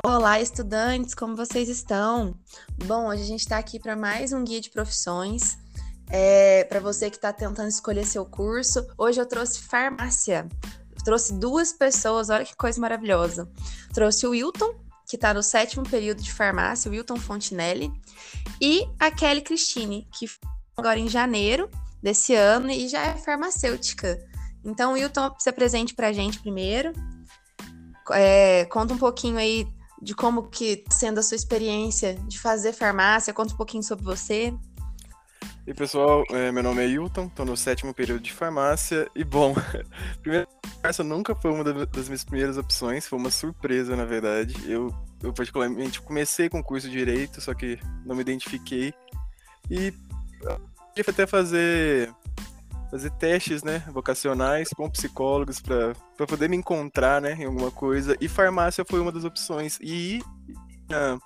Olá, estudantes, como vocês estão? Bom, hoje a gente está aqui para mais um guia de profissões. É, para você que está tentando escolher seu curso, hoje eu trouxe farmácia. Trouxe duas pessoas, olha que coisa maravilhosa. Trouxe o Wilton, que está no sétimo período de farmácia, o Wilton Fontinelli, e a Kelly Cristine, que agora em janeiro desse ano e já é farmacêutica. Então, Wilton, se apresente para a gente primeiro. É, conta um pouquinho aí de como que sendo a sua experiência de fazer farmácia, conta um pouquinho sobre você. E pessoal, é, meu nome é Hilton, estou no sétimo período de farmácia e bom, primeiro farmácia nunca foi uma das minhas primeiras opções, foi uma surpresa na verdade. Eu, eu particularmente comecei com o curso de direito, só que não me identifiquei e tive até fazer fazer testes, né, vocacionais com psicólogos para poder me encontrar, né, em alguma coisa. E farmácia foi uma das opções. E uh,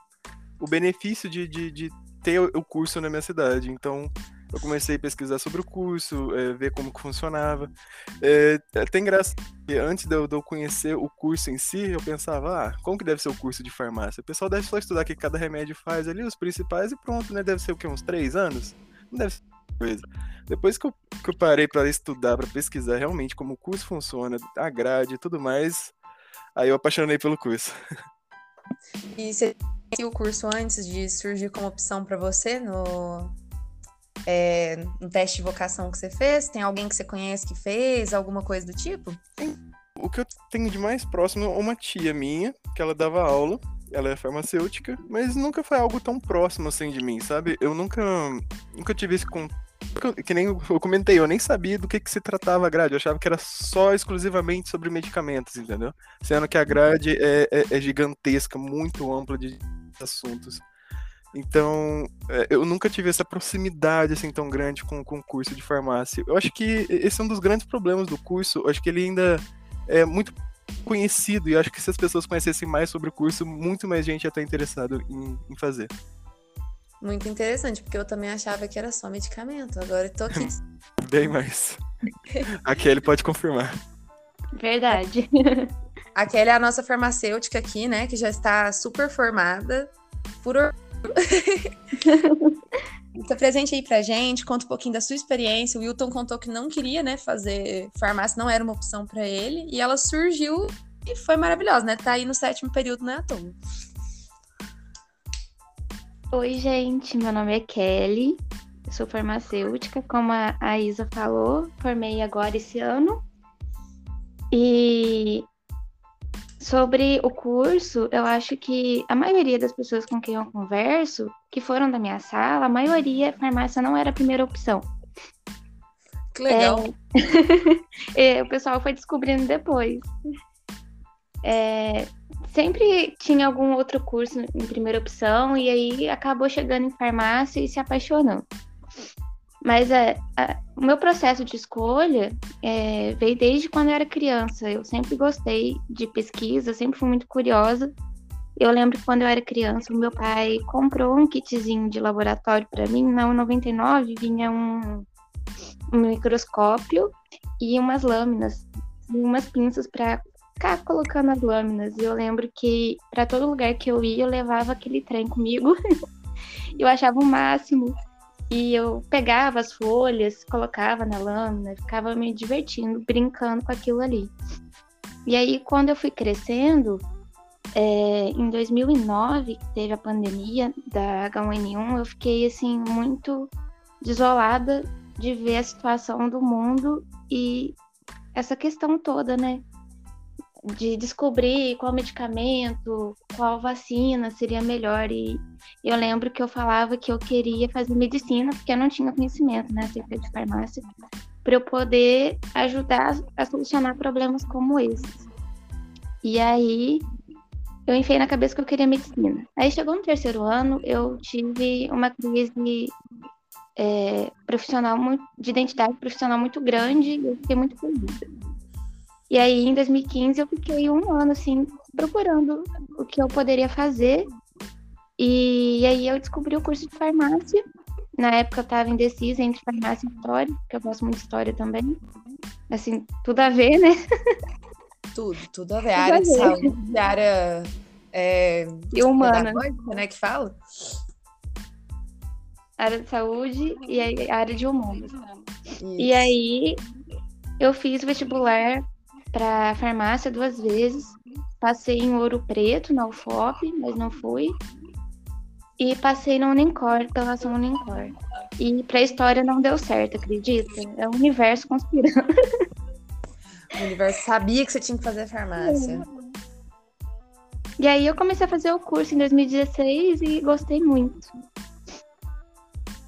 o benefício de, de, de, ter o curso na minha cidade. Então, eu comecei a pesquisar sobre o curso, é, ver como que funcionava. É, é até engraçado, antes de eu, de eu, conhecer o curso em si, eu pensava, ah, como que deve ser o curso de farmácia? O pessoal deve só estudar o que cada remédio faz ali, os principais, e pronto, né? Deve ser o quê? Uns três anos? Não deve ser coisa. Depois que eu, que eu parei para estudar, para pesquisar realmente como o curso funciona, a grade e tudo mais, aí eu apaixonei pelo curso. E você o curso antes de surgir como opção para você no, é, no teste de vocação que você fez? Tem alguém que você conhece que fez, alguma coisa do tipo? O que eu tenho de mais próximo é uma tia minha, que ela dava aula, ela é farmacêutica, mas nunca foi algo tão próximo assim de mim, sabe? Eu nunca, nunca tive esse contato que nem eu comentei, eu nem sabia do que, que se tratava a grade, eu achava que era só exclusivamente sobre medicamentos, entendeu? Sendo que a grade é, é, é gigantesca, muito ampla de assuntos. Então, é, eu nunca tive essa proximidade assim tão grande com, com o curso de farmácia. Eu acho que esse é um dos grandes problemas do curso. Eu acho que ele ainda é muito conhecido e acho que se as pessoas conhecessem mais sobre o curso, muito mais gente ia estar interessado em, em fazer. Muito interessante, porque eu também achava que era só medicamento. Agora eu tô aqui. Bem mais. A Kelly pode confirmar. Verdade. A Kelly é a nossa farmacêutica aqui, né? Que já está super formada. Por Tá presente aí pra gente, conta um pouquinho da sua experiência. O Wilton contou que não queria, né, fazer farmácia, não era uma opção para ele, e ela surgiu e foi maravilhosa, né? Tá aí no sétimo período, né, Tom? Oi, gente, meu nome é Kelly, eu sou farmacêutica, como a Isa falou, formei agora esse ano. E sobre o curso, eu acho que a maioria das pessoas com quem eu converso, que foram da minha sala, a maioria, farmácia não era a primeira opção. Que legal. É... o pessoal foi descobrindo depois. É, sempre tinha algum outro curso em primeira opção e aí acabou chegando em farmácia e se apaixonando. Mas é, o meu processo de escolha é, veio desde quando eu era criança. Eu sempre gostei de pesquisa, sempre fui muito curiosa. Eu lembro que quando eu era criança, o meu pai comprou um kitzinho de laboratório para mim. Na 99 vinha um, um microscópio e umas lâminas, e umas pinças para ficar colocando as lâminas. E eu lembro que para todo lugar que eu ia, eu levava aquele trem comigo. eu achava o máximo. E eu pegava as folhas, colocava na lâmina, ficava me divertindo, brincando com aquilo ali. E aí, quando eu fui crescendo, é, em 2009, que teve a pandemia da H1N1, eu fiquei, assim, muito desolada de ver a situação do mundo e essa questão toda, né? De descobrir qual medicamento, qual vacina seria melhor. E eu lembro que eu falava que eu queria fazer medicina, porque eu não tinha conhecimento né, acerca de farmácia, para eu poder ajudar a solucionar problemas como esses. E aí eu enfiei na cabeça que eu queria medicina. Aí chegou no terceiro ano, eu tive uma crise é, profissional, de identidade profissional muito grande e eu fiquei muito perdida. E aí, em 2015, eu fiquei um ano, assim, procurando o que eu poderia fazer. E aí eu descobri o curso de farmácia. Na época eu estava indecisa entre farmácia e história, porque eu gosto muito de história também. Assim, tudo a ver, né? Tudo, tudo a ver. A área de saúde, a área é, E humana. né, que fala. Área de saúde e a área de humanas. E Isso. aí eu fiz vestibular para farmácia duas vezes. Passei em Ouro Preto, na UFOP, mas não fui. E passei na Unicor, pela ação Unicor. E pra história não deu certo, acredita? É o universo conspirando. O universo sabia que você tinha que fazer farmácia. E aí eu comecei a fazer o curso em 2016 e gostei muito.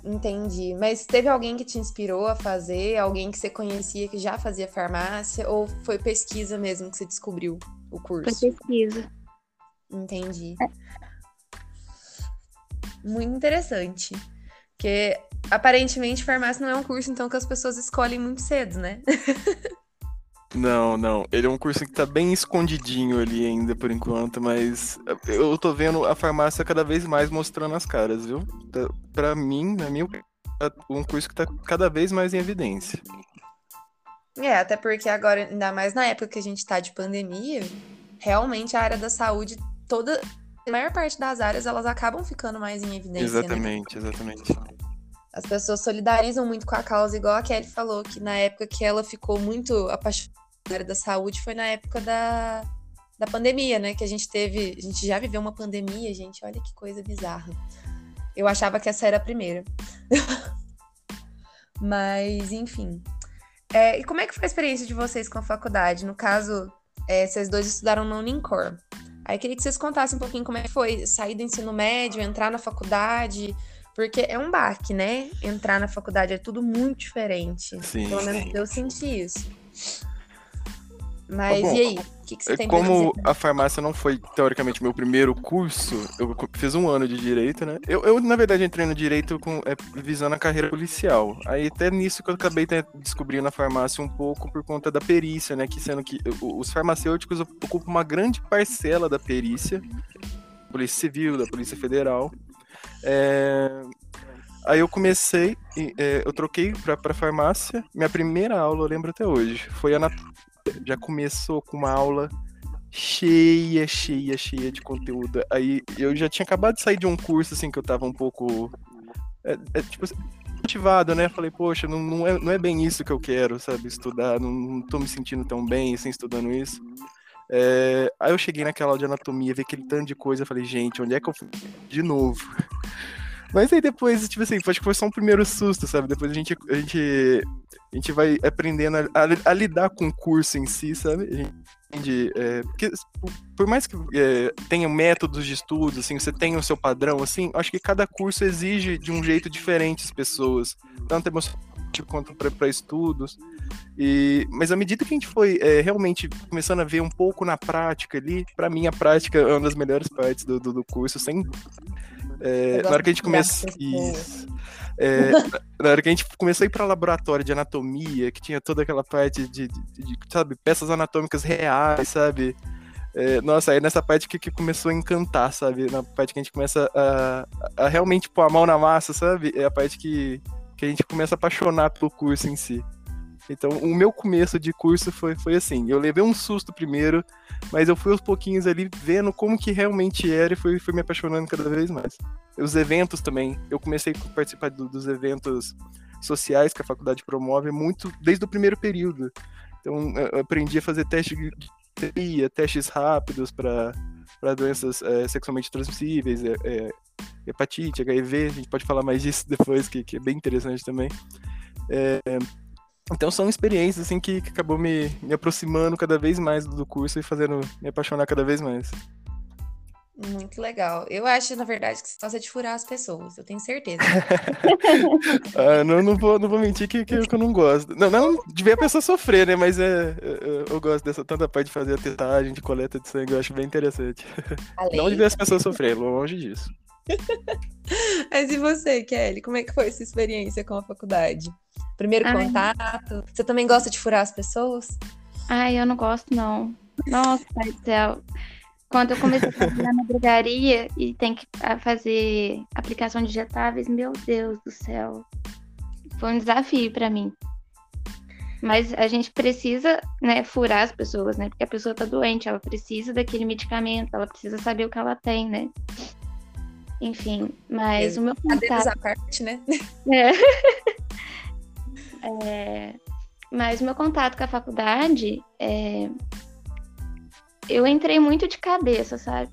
Entendi. Mas teve alguém que te inspirou a fazer? Alguém que você conhecia que já fazia farmácia? Ou foi pesquisa mesmo que você descobriu o Foi curso? pesquisa. Entendi. Muito interessante. Porque aparentemente farmácia não é um curso, então, que as pessoas escolhem muito cedo, né? Não, não. Ele é um curso que tá bem escondidinho ali ainda por enquanto, mas eu tô vendo a farmácia cada vez mais mostrando as caras, viu? Tá- Pra mim, na minha opinião, é um curso que tá cada vez mais em evidência. É, até porque agora, ainda mais na época que a gente tá de pandemia, realmente a área da saúde, toda. A maior parte das áreas elas acabam ficando mais em evidência, né? Exatamente, exatamente. As pessoas solidarizam muito com a causa, igual a Kelly falou, que na época que ela ficou muito apaixonada da saúde foi na época da, da pandemia, né? Que a gente teve. A gente já viveu uma pandemia, gente. Olha que coisa bizarra. Eu achava que essa era a primeira. Mas, enfim. É, e como é que foi a experiência de vocês com a faculdade? No caso, é, vocês dois estudaram na Unincor. Aí queria que vocês contassem um pouquinho como é que foi sair do ensino médio, entrar na faculdade. Porque é um baque, né? Entrar na faculdade é tudo muito diferente. Sim, Pelo menos sim. eu senti isso. Mas Tá bom, e aí? O que, que você tem Como a farmácia não foi, teoricamente, meu primeiro curso, eu fiz um ano de direito, né? Eu, eu, na verdade, entrei no direito com, é, visando a carreira policial. Aí até nisso que eu acabei descobrindo a farmácia um pouco por conta da perícia, né? Que sendo que os farmacêuticos ocupam uma grande parcela da perícia, Polícia Civil, da Polícia Federal. É, Aí eu comecei, é, eu troquei pra, pra farmácia. Minha primeira aula, eu lembro até hoje, foi anatomia. Já começou com uma aula cheia, cheia, cheia de conteúdo. Aí eu já tinha acabado de sair de um curso, assim, que eu tava um pouco. é, é, tipo motivado, né? Falei, poxa, não, não, é, não é bem isso que eu quero, sabe? Estudar, não, não tô me sentindo tão bem, assim, estudando isso. É, aí eu cheguei naquela aula de anatomia, vi aquele tanto de coisa, falei, gente, onde é que eu fui de novo? Mas aí depois, tipo assim, acho que foi só um primeiro susto, sabe? Depois a gente, a gente, a gente vai aprendendo a, a- a lidar com o curso em si, sabe? A gente aprende, é, porque por- por mais que é, tenha métodos de estudo, assim, você tenha o seu padrão, assim, acho que cada curso exige de um jeito diferente as pessoas, tanto emocionalmente quanto para estudos. E, mas à medida que a gente foi é, realmente começando a ver um pouco na prática ali, para mim a prática é uma das melhores partes do, do, do curso, sem é, na hora que a gente começa. É, na hora que a gente começou a ir para laboratório de anatomia, que tinha toda aquela parte de, de- de, sabe, peças anatômicas reais, sabe? É, nossa, aí nessa parte que, que começou a encantar, sabe? Na parte que a gente começa a, a realmente pôr a mão na massa, sabe? É a parte que, que a gente começa a apaixonar pelo curso em si. Então, o meu começo de curso foi, foi assim. Eu levei um susto primeiro, mas eu fui aos pouquinhos ali vendo como que realmente era e fui, fui me apaixonando cada vez mais. Os eventos também. Eu comecei a participar do- dos eventos sociais que a faculdade promove muito desde o primeiro período. Então, eu aprendi a fazer teste de terapia, testes rápidos para doenças é, sexualmente transmissíveis, é, é, hepatite, HIV. A gente pode falar mais disso depois, que, que é bem interessante também. É, então são experiências assim que, que acabou me, me aproximando cada vez mais do curso e fazendo me apaixonar cada vez mais. Muito legal. Eu acho, na verdade, que você gosta de furar as pessoas, eu tenho certeza. Ah, não, não, vou, não vou mentir que, que, eu não gosto. Não, não de ver a pessoa sofrer, né? Mas é, eu, eu gosto dessa tanta parte de fazer a testagem, de coleta de sangue, eu acho bem interessante. Não de ver as pessoas sofrer, longe disso. Mas e você, Kelly? Como é que foi essa experiência com a faculdade? Primeiro Ai. contato? Você também gosta de furar as pessoas? Ai, eu não gosto, não. Nossa, pai do céu. Quando eu comecei a trabalhar na drogaria e tem que ah, fazer aplicação de injetáveis, meu Deus do céu. Foi um desafio pra mim. Mas a gente precisa, né, furar as pessoas, né? Porque a pessoa tá doente, ela precisa daquele medicamento, ela precisa saber o que ela tem, né? Enfim, mas é, o meu contato... a parte, né? É. é. Mas o meu contato com a faculdade, é... eu entrei muito de cabeça, sabe?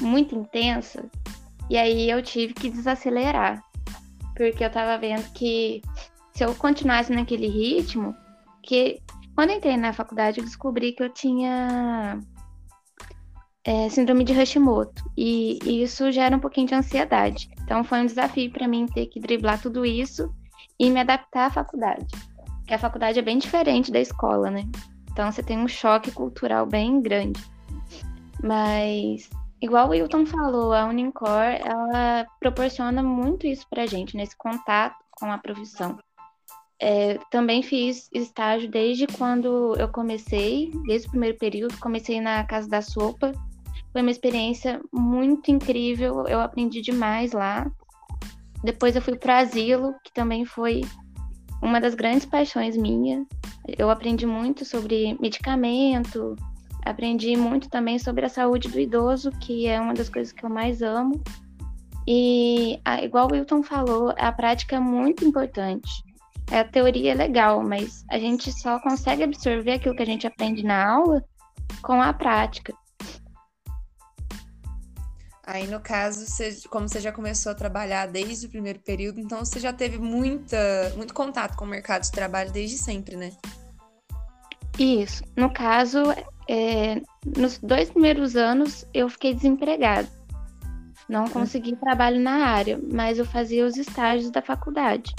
Muito intensa. E aí eu tive que desacelerar. Porque eu tava vendo que se eu continuasse naquele ritmo, que quando entrei na faculdade eu descobri que eu tinha é, síndrome de Hashimoto e, e, isso gera um pouquinho de ansiedade. Então foi um desafio para mim ter que driblar tudo isso e me adaptar à faculdade. Porque a faculdade é bem diferente da escola, né? Então você tem um choque cultural bem grande. Mas igual o Wilton falou, a Unicor ela proporciona muito isso pra gente, nesse contato com a profissão. É, também fiz estágio desde quando eu comecei, desde o primeiro período, comecei na Casa da Sopa. Foi uma experiência muito incrível, eu aprendi demais lá. Depois eu fui para Asilo, que também foi uma das grandes paixões minha. Eu aprendi muito sobre medicamento, aprendi muito também sobre a saúde do idoso, que é uma das coisas que eu mais amo. E, igual o Wilton falou, a prática é muito importante a teoria é legal, mas a gente só consegue absorver aquilo que a gente aprende na aula com a prática. Aí, no caso, você, como você já começou a trabalhar desde o primeiro período, então você já teve muita, muito contato com o mercado de trabalho desde sempre, né? Isso. No caso, é, nos dois primeiros anos eu fiquei desempregada. Não hum. consegui trabalho na área, mas eu fazia os estágios da faculdade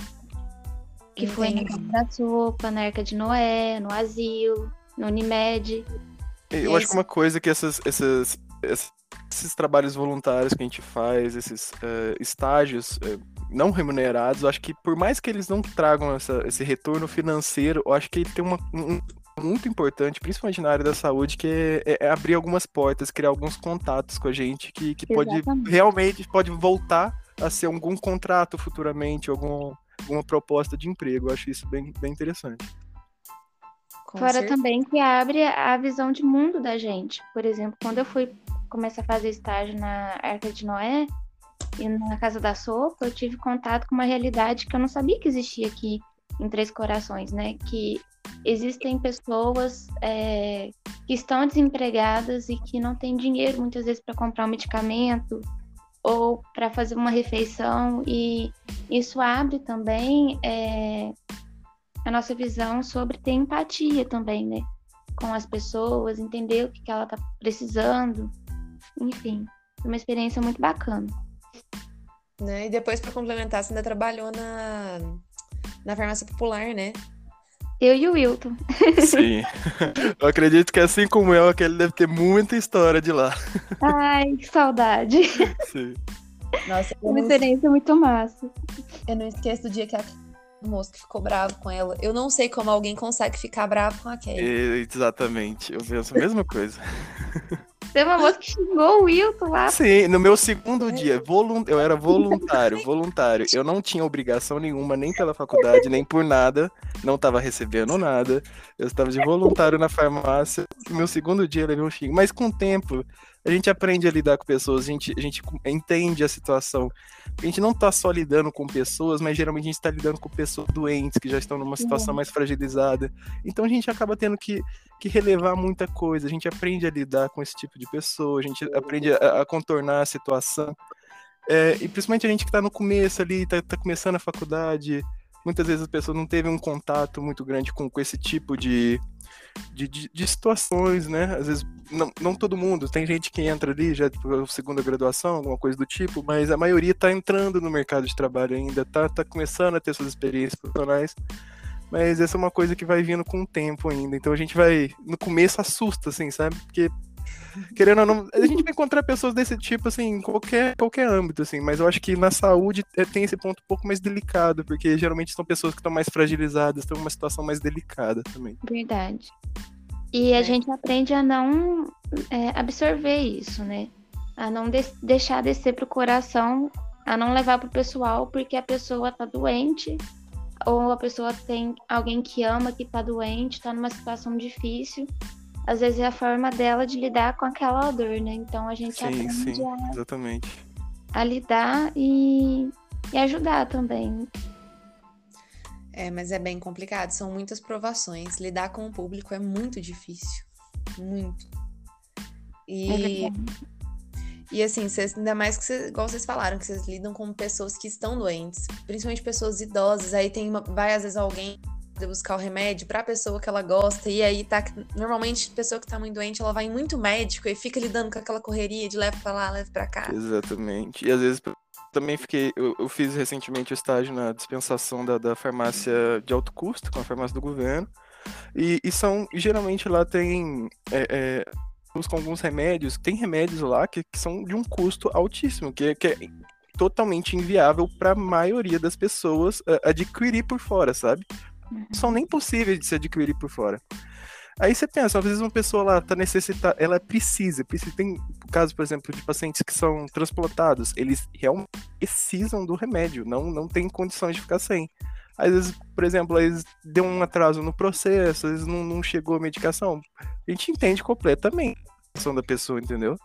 que Entendi. foi na Casa da Sopa, na Arca de Noé, no Asilo, no Unimed. Eu acho que uma coisa que essas, essas, esses trabalhos voluntários que a gente faz, esses uh, estágios uh, não remunerados, eu acho que por mais que eles não tragam essa, esse retorno financeiro, eu acho que ele tem uma, um, muito importante, principalmente na área da saúde, que é, é, abrir algumas portas, criar alguns contatos com a gente que, que pode realmente pode voltar a ser algum contrato futuramente, algum, alguma proposta de emprego. Eu acho isso bem, bem interessante. Com Fora certeza. também que abre a visão de mundo da gente. Por exemplo, quando eu fui começar a fazer estágio na Arca de Noé e na Casa da Sopa, eu tive contato com uma realidade que eu não sabia que existia aqui em Três Corações, né? Que existem pessoas é, que estão desempregadas e que não têm dinheiro muitas vezes para comprar um medicamento ou para fazer uma refeição e isso abre também é, a nossa visão sobre ter empatia também, né? Com as pessoas, entender o que, que ela está precisando, enfim, uma experiência muito bacana. Né? E depois, para complementar, você ainda trabalhou na, na farmácia popular, né? Eu e o Wilton. Sim. Eu acredito que assim como eu, aquele deve ter muita história de lá. Ai, que saudade. Sim. Nossa, uma não... experiência muito massa. Eu não esqueço do dia que a moça que ficou bravo com ela. Eu não sei como alguém consegue ficar bravo com a Kelly. Exatamente. Eu penso a mesma coisa. Teve uma moça que xingou o Wilton lá. Sim, no meu segundo dia, volunt... eu era voluntário, voluntário. Eu não tinha obrigação nenhuma, nem pela faculdade, nem por nada. Não estava recebendo nada. Eu estava de voluntário na farmácia. No meu segundo dia, eu levei um xingo. Mas com o tempo, a gente aprende a lidar com pessoas, a gente, a gente entende a situação. A gente não está só lidando com pessoas, mas geralmente a gente está lidando com pessoas doentes, que já estão numa situação mais fragilizada. Então a gente acaba tendo que, que relevar muita coisa. A gente aprende a lidar com esse tipo de pessoa, a gente aprende a, a contornar a situação. É, e principalmente a gente que está no começo ali, está tá começando a faculdade, muitas vezes a pessoa não teve um contato muito grande com, com esse tipo de, de, de, de, situações, né? Às vezes, não, não todo mundo, tem gente que entra ali já por segunda graduação, alguma coisa do tipo, mas a maioria está entrando no mercado de trabalho ainda, tá, tá começando a ter suas experiências profissionais, mas essa é uma coisa que vai vindo com o tempo ainda. Então a gente vai, no começo assusta, assim, sabe? Porque querendo ou não, a gente vai encontrar pessoas desse tipo, assim, em qualquer, qualquer âmbito, assim, mas eu acho que na saúde é, tem esse ponto um pouco mais delicado, porque geralmente são pessoas que estão mais fragilizadas, estão em uma situação mais delicada também. Verdade. E a é. gente aprende a não é, absorver isso, né? A não de deixar descer pro coração, a não levar pro pessoal, porque a pessoa tá doente, ou a pessoa tem alguém que ama, que tá doente, tá numa situação difícil. Às vezes é a forma dela de lidar com aquela dor, né? Então a gente Sim, aprende sim, a, exatamente. a lidar e, e ajudar também. É, mas é bem complicado, são muitas provações. Lidar com o público é muito difícil. Muito. É E, verdade. e assim, vocês, ainda mais que vocês, igual vocês falaram, que vocês lidam com pessoas que estão doentes, principalmente pessoas idosas. Aí tem uma, vai às vezes alguém buscar o remédio pra pessoa que ela gosta, e aí tá. Normalmente, pessoa que tá muito doente, ela vai muito médico e fica lidando com aquela correria de leva pra lá, leva pra cá. Exatamente. E às vezes também fiquei. Eu, eu fiz recentemente o estágio na dispensação da, da farmácia de alto custo, com a farmácia do governo. E, e são. geralmente lá tem. É, é, buscam alguns remédios. Tem remédios lá que, que são de um custo altíssimo, que, é- que é totalmente inviável para a maioria das pessoas é, adquirir por fora, sabe? Uhum. São nem possíveis de se adquirir por fora. Aí você pensa, às vezes uma pessoa lá tá necessitada, ela precisa, precisa, tem casos, por exemplo, de pacientes que são transplantados, eles realmente precisam do remédio, não, não tem condições de ficar sem. Às vezes, por exemplo, eles deu um atraso no processo, às vezes não, não chegou a medicação. A gente entende completamente a situação da pessoa, entendeu?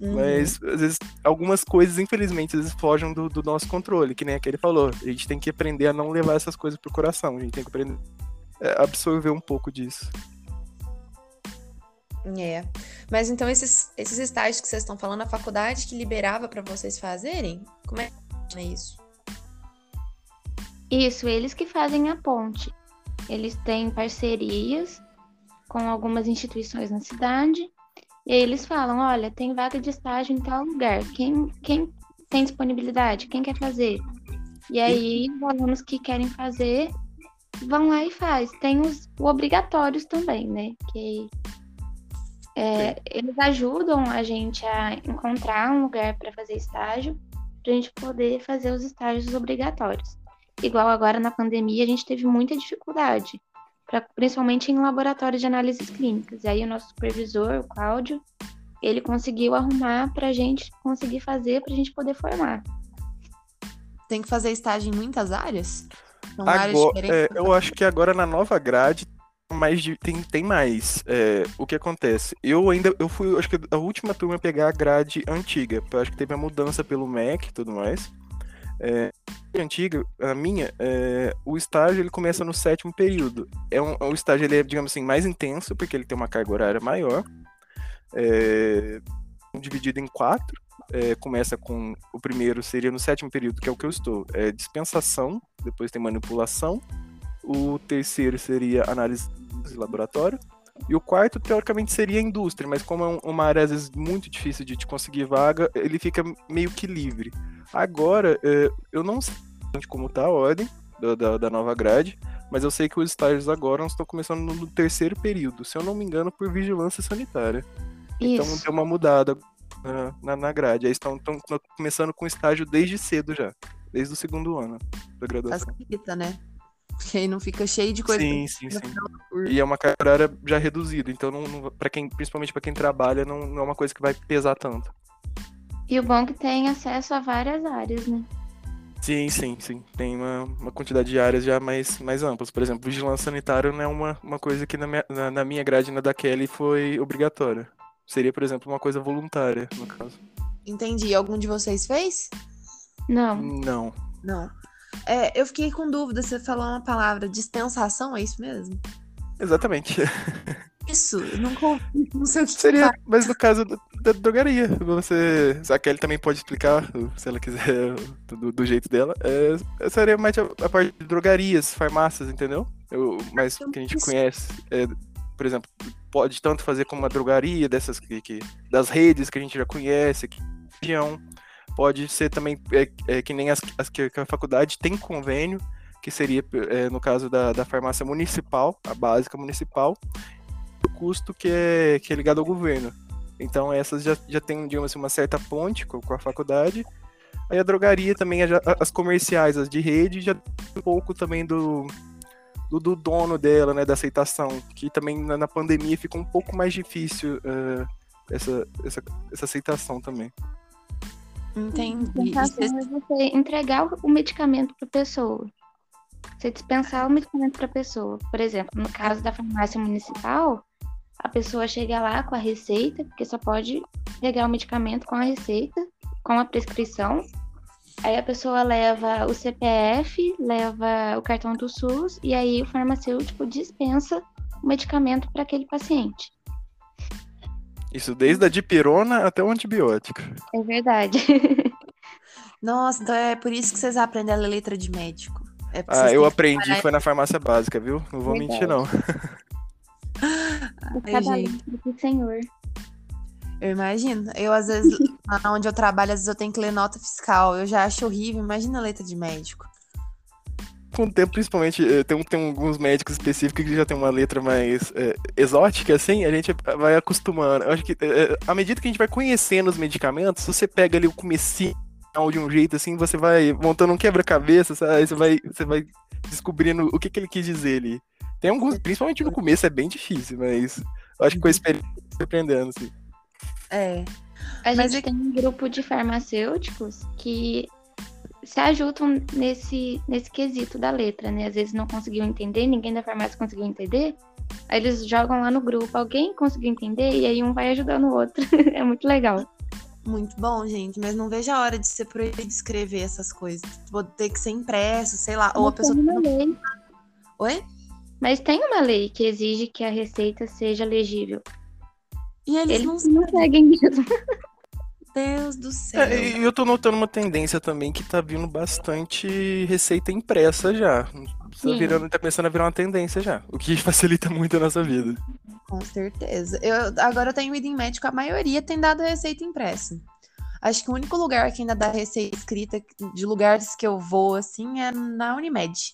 Uhum. Mas, às vezes, algumas coisas, infelizmente, às vezes fogem do, do nosso controle, que nem aquele falou. A gente tem que aprender a não levar essas coisas pro coração. A gente tem que aprender a absorver um pouco disso. É. Mas então esses, esses estágios que vocês estão falando, a faculdade que liberava pra vocês fazerem? Como é que é isso? Isso, eles que fazem a ponte. Eles têm parcerias com algumas instituições na cidade. E aí eles falam: olha, tem vaga de estágio em tal lugar. Quem, quem tem disponibilidade? Quem quer fazer? E aí, os alunos que querem fazer vão lá e faz. Tem os obrigatórios também, né? Que é, eles ajudam a gente a encontrar um lugar para fazer estágio, para a gente poder fazer os estágios obrigatórios. Igual agora na pandemia, a gente teve muita dificuldade, pra, principalmente em laboratórios de análises clínicas. E aí o nosso supervisor, o Cláudio, ele conseguiu arrumar para a gente conseguir fazer, para a gente poder formar. Tem que fazer estágio em muitas áreas? São áreas Agora, diferentes? é, eu acho que agora na nova grade mais de- tem, tem mais. É, o que acontece? Eu ainda eu fui, acho que a última turma a pegar a grade antiga. Eu acho que teve a mudança pelo MEC e tudo mais. É, antiga, a minha, é, o estágio ele começa no sétimo período. É um, o estágio ele é, digamos assim, mais intenso, porque ele tem uma carga horária maior. É, dividido em quatro. É, começa com o primeiro seria no sétimo período, que é o que eu estou. É dispensação, depois tem manipulação. O terceiro seria análise de laboratório. E o quarto, teoricamente, seria indústria, mas como é um- uma área, às vezes, muito difícil de te conseguir vaga, ele fica meio que livre. Agora, é, eu não sei como tá a ordem da, da, nova grade, mas eu sei que os estágios agora estão começando no terceiro período, se eu não me engano, por vigilância sanitária. Então Isso. tem uma mudada na, na, na grade. Aí estão tão- tão começando com estágio desde cedo já, desde o segundo ano da graduação. Facilita, né? Porque aí não fica cheio de coisa. Sim, sim, sim. E é uma carga horária já reduzida, então não, não, para quem, principalmente para quem trabalha, não, não é uma coisa que vai pesar tanto. E o bom é que tem acesso a várias áreas, né? Sim, sim, sim. Tem uma, uma quantidade de áreas já mais, mais amplas. Por exemplo, vigilância sanitária não é uma, uma coisa que na minha, na, na minha grade na da Kelly foi obrigatória. Seria, por exemplo, uma coisa voluntária, no caso. Entendi. Algum de vocês fez? Não. Não. Não. É, eu fiquei com dúvida, você falou uma palavra, dispensação, é isso mesmo? Exatamente. Isso, eu nunca ouvi, não sei o que que Seria, faz. mas no caso da, da drogaria, você. A Kelly também pode explicar, se ela quiser, do, do jeito dela. É, seria mais a, a parte de drogarias, farmácias, entendeu? Eu, mas que a gente conhece. é, por exemplo, pode tanto fazer como uma drogaria dessas que, que- das redes que a gente já conhece, que região. Pode ser também é, é, que nem as, as que a faculdade tem convênio, que seria, é, no caso da, da farmácia municipal, a básica municipal, o custo que é, que é ligado ao governo. Então essas já, já tem, digamos assim, uma certa ponte com, com a faculdade. Aí a drogaria também, as comerciais, as de rede, já um pouco também do, do, do dono dela, né, da aceitação, que também na, na pandemia ficou um pouco mais difícil eh, essa, essa, essa aceitação também. Entendi. Dispensação vocês- é você entregar o medicamento para a pessoa. você dispensar o medicamento para a pessoa. Por exemplo, no caso da farmácia municipal, a pessoa chega lá com a receita, porque só pode pegar o medicamento com a receita, com a prescrição. Aí a pessoa leva o CPF, leva o cartão do SUS e aí o farmacêutico dispensa o medicamento para aquele paciente. Isso desde a dipirona até o antibiótico. É verdade. Nossa, então é por isso que vocês aprendem a ler letra de médico. É ah, eu aprendi, foi na farmácia básica, viu? Não vou verdade. mentir, não. Ai, Cada gente. do Senhor. Eu imagino. Eu, às vezes, onde eu trabalho, às vezes eu tenho que ler nota fiscal. Eu já acho horrível. Imagina a letra de médico. Com o tempo, principalmente, eh, tem, tem alguns médicos específicos que já tem uma letra mais é, exótica, assim, a gente vai acostumando. Eu acho que é, à medida que a gente vai conhecendo os medicamentos, você pega ali o comecinho de um jeito, assim, você vai montando um quebra-cabeça, sabe? Você vai, você vai descobrindo o que, que ele quis dizer ali. Tem alguns, principalmente no começo, é bem difícil, mas eu acho que com a experiência aprendendo, assim. É. A Mas gente é... tem um grupo de farmacêuticos que se ajudam nesse, nesse quesito da letra, né? Às vezes não conseguiu entender, ninguém da farmácia conseguiu entender. Aí eles jogam lá no grupo, alguém conseguiu entender, e aí um vai ajudando o outro. é muito legal. Muito bom, gente, mas não vejo a hora de ser proibido escrever essas coisas. Vou ter que ser impresso, sei lá. ou a pessoa. Uma lei. Oi? Mas tem uma lei que exige que a receita seja legível. E eles, eles não, não seguem mesmo. Deus do céu. É, e eu tô notando uma tendência também que tá vindo bastante receita impressa já. Tá, virando, tá começando a virar uma tendência já. O que facilita muito a nossa vida. Com certeza. Eu, agora eu tenho ido em médico, a maioria tem dado receita impressa. Acho que o único lugar que ainda dá receita escrita de lugares que eu vou, assim, é na Unimed.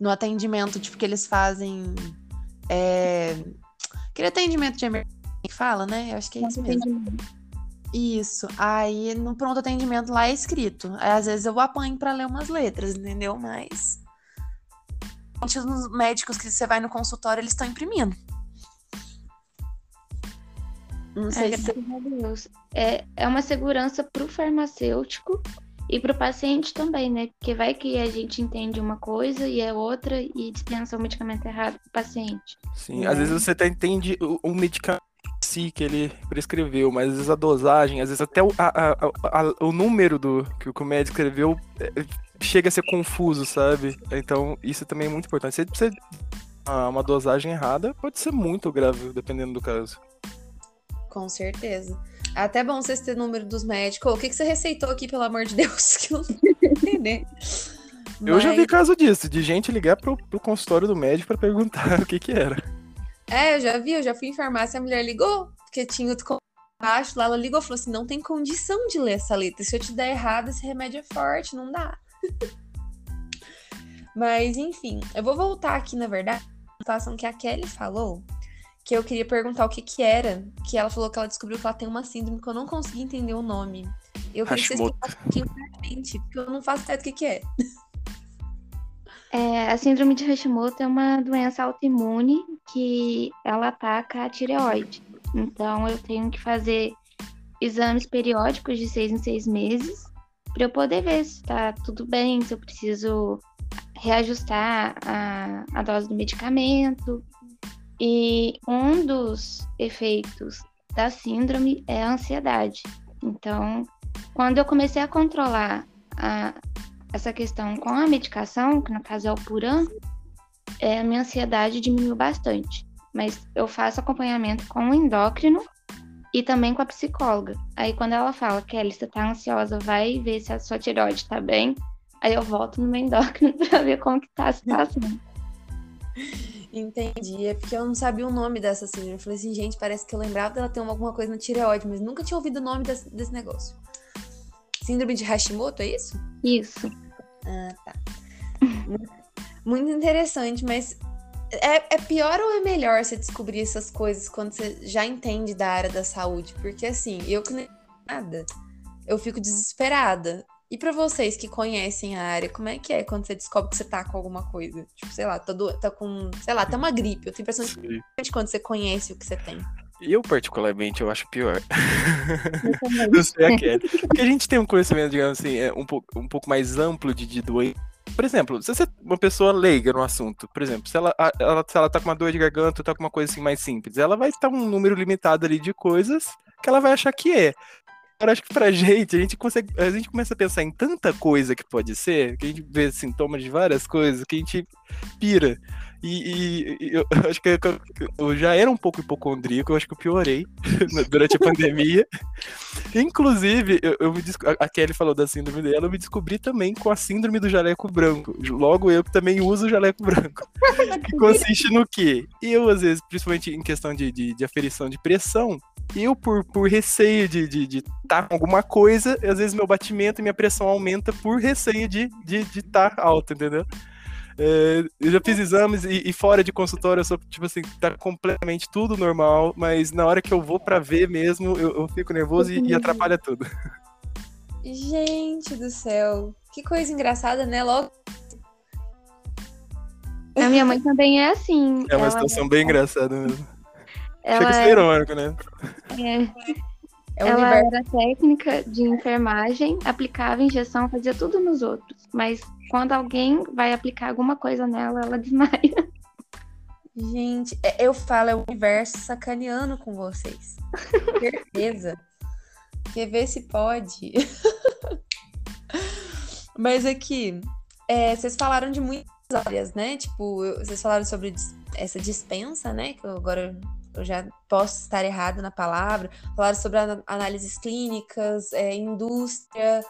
No atendimento, tipo, que eles fazem. É... Aquele atendimento de emergência que fala, né? Eu acho que é isso mesmo. Isso. Aí no pronto atendimento lá é escrito. Aí, às vezes eu apanho para ler umas letras, entendeu? Mas os médicos que você vai no consultório, eles estão imprimindo. Não sei é, se... Deus. É, é uma segurança para o farmacêutico e para o paciente também, né? Porque vai que a gente entende uma coisa e é outra e dispensa o medicamento errado para o paciente. Sim, às vezes você até entende o, o medicamento si que ele prescreveu, mas às vezes a dosagem, às vezes até o, a, a, a, o número do que o médico escreveu é, chega a ser confuso, sabe? Então isso também é muito importante. Se você uma dosagem errada, pode ser muito grave, dependendo do caso. Com certeza. É até bom vocês terem o número dos médicos. o que, que você receitou aqui, pelo amor de Deus? Que eu não entender. Mas... Eu já vi caso disso, de gente ligar pro, pro consultório do médico para perguntar o que que era. É, eu já vi, eu já fui em farmácia, a mulher ligou, porque tinha outro baixo lá, ela ligou e falou assim: não tem condição de ler essa letra. Se eu te der errado, esse remédio é forte, não dá. Mas, enfim, eu vou voltar aqui, na verdade, a situação que a Kelly falou, que eu queria perguntar o que que era, que ela falou que ela descobriu que ela tem uma síndrome que eu não consegui entender o nome. Eu queria que você explicasse um pouquinho pra gente, porque eu não faço ideia do que que é. É, a síndrome de Hashimoto é uma doença autoimune que ela ataca a tireoide. Então, eu tenho que fazer exames periódicos de seis em seis meses para eu poder ver se está tudo bem, se eu preciso reajustar a, a dose do medicamento. E um dos efeitos da síndrome é a ansiedade. Então, quando eu comecei a controlar a, essa questão com a medicação, que no caso é o Puran, é, a minha ansiedade diminuiu bastante. Mas eu faço acompanhamento com o endócrino e também com a psicóloga. Aí quando ela fala, Kelly, você tá ansiosa, vai ver se a sua tireoide tá bem. Aí eu volto no meu endócrino pra ver como que tá a situação. Entendi. É porque eu não sabia o nome dessa síndrome. Eu falei assim, gente, parece que eu lembrava dela ter alguma coisa na tireoide, mas nunca tinha ouvido o nome desse, desse negócio. Síndrome de Hashimoto, é isso? Isso. Ah, tá. Muito interessante, mas é, é, pior ou é melhor você descobrir essas coisas quando você já entende da área da saúde? Porque assim, eu que nem nada, eu fico desesperada. E para vocês que conhecem a área, como é que é quando você descobre que você tá com alguma coisa? Tipo, sei lá, tá, do, tá com, sei lá, tá uma gripe. Eu tenho a impressão de quando você conhece o que você tem. Eu, particularmente, eu acho pior. Eu Não sei a Kelly. Porque a gente tem um conhecimento, digamos assim, é um pouco, um pouco mais amplo de, de doença por exemplo, se você é uma pessoa leiga no assunto, por exemplo, se ela, ela, se ela tá com uma dor de garganta, tá com uma coisa assim mais simples, ela vai estar um número limitado ali de coisas que ela vai achar que é. Eu acho que pra gente, a gente consegue. A gente começa a pensar em tanta coisa que pode ser, que a gente vê sintomas de várias coisas, que a gente pira. E, e, eu acho que eu, eu, já era um pouco hipocondríaco, eu acho que eu piorei durante a pandemia. Inclusive, eu, eu me a Kelly falou da síndrome dela, eu me descobri também com a síndrome do jaleco branco. Logo, eu que também uso o jaleco branco. que consiste no quê? Eu, às vezes, principalmente em questão de, de, de aferição de pressão, eu, por, por receio de estar de, de tá com alguma coisa, às vezes meu batimento e minha pressão aumenta por receio de estar de, de tá alto, entendeu? É, eu já fiz exames e, e, fora de consultório eu sou, tipo assim, tá completamente tudo normal, mas na hora que eu vou para ver mesmo, eu, eu, fico nervoso e, e atrapalha tudo. Gente do céu, que coisa engraçada, né? Logo. A minha mãe também é assim. É uma situação é... bem engraçada mesmo. Ela Chega a ser é irônico, né? É. É ela universo... era técnica de enfermagem, aplicava injeção, fazia tudo nos outros. Mas quando alguém vai aplicar alguma coisa nela, ela desmaia. Gente, é, eu falo, é o universo sacaneando com vocês. Certeza. Quer ver se pode. Mas aqui, é, vocês falaram de muitas áreas, né? Tipo, vocês falaram sobre essa dispensa, né? Que eu agora eu já posso estar errado na palavra, falaram sobre análises clínicas, é, indústria,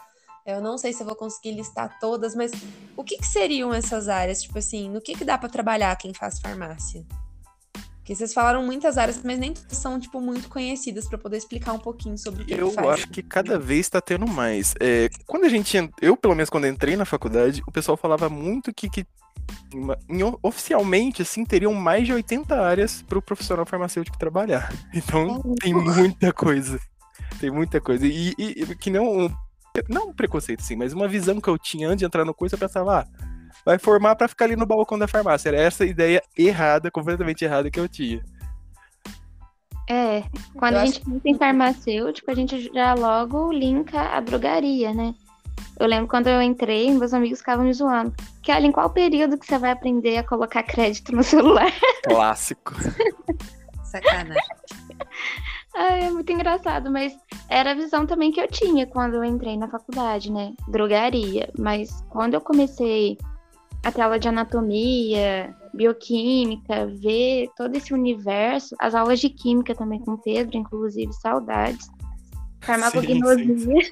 eu não sei se eu vou conseguir listar todas, mas o que, que seriam essas áreas? Tipo assim, no que, que dá para trabalhar quem faz farmácia? Porque vocês falaram muitas áreas, mas nem são, tipo, muito conhecidas para poder explicar um pouquinho sobre o que Eu faz. acho que cada vez está tendo mais. É, quando a gente. Eu, pelo menos, quando entrei na faculdade, o pessoal falava muito que, que oficialmente, assim, teriam mais de 80 áreas para o profissional farmacêutico trabalhar. Então, é tem muita coisa. Tem muita coisa. E, e, e que não um, não um preconceito, sim, mas uma visão que eu tinha antes de entrar no curso, eu pensava, ah, vai formar para ficar ali no balcão da farmácia. Era essa ideia errada, completamente errada que eu tinha. É, quando eu a gente pensa em farmacêutico, a gente já logo linka a drogaria, né? Eu lembro quando eu entrei, meus amigos ficavam me zoando. Que olha, em qual período que você vai aprender a colocar crédito no celular? Clássico. Sacanagem. Ai, é muito engraçado, mas era a visão também que eu tinha quando eu entrei na faculdade, né? Drogaria. Mas quando eu comecei a ter aula de anatomia, bioquímica, ver todo esse universo, as aulas de química também com o Pedro, inclusive, saudades. Farmacognosia.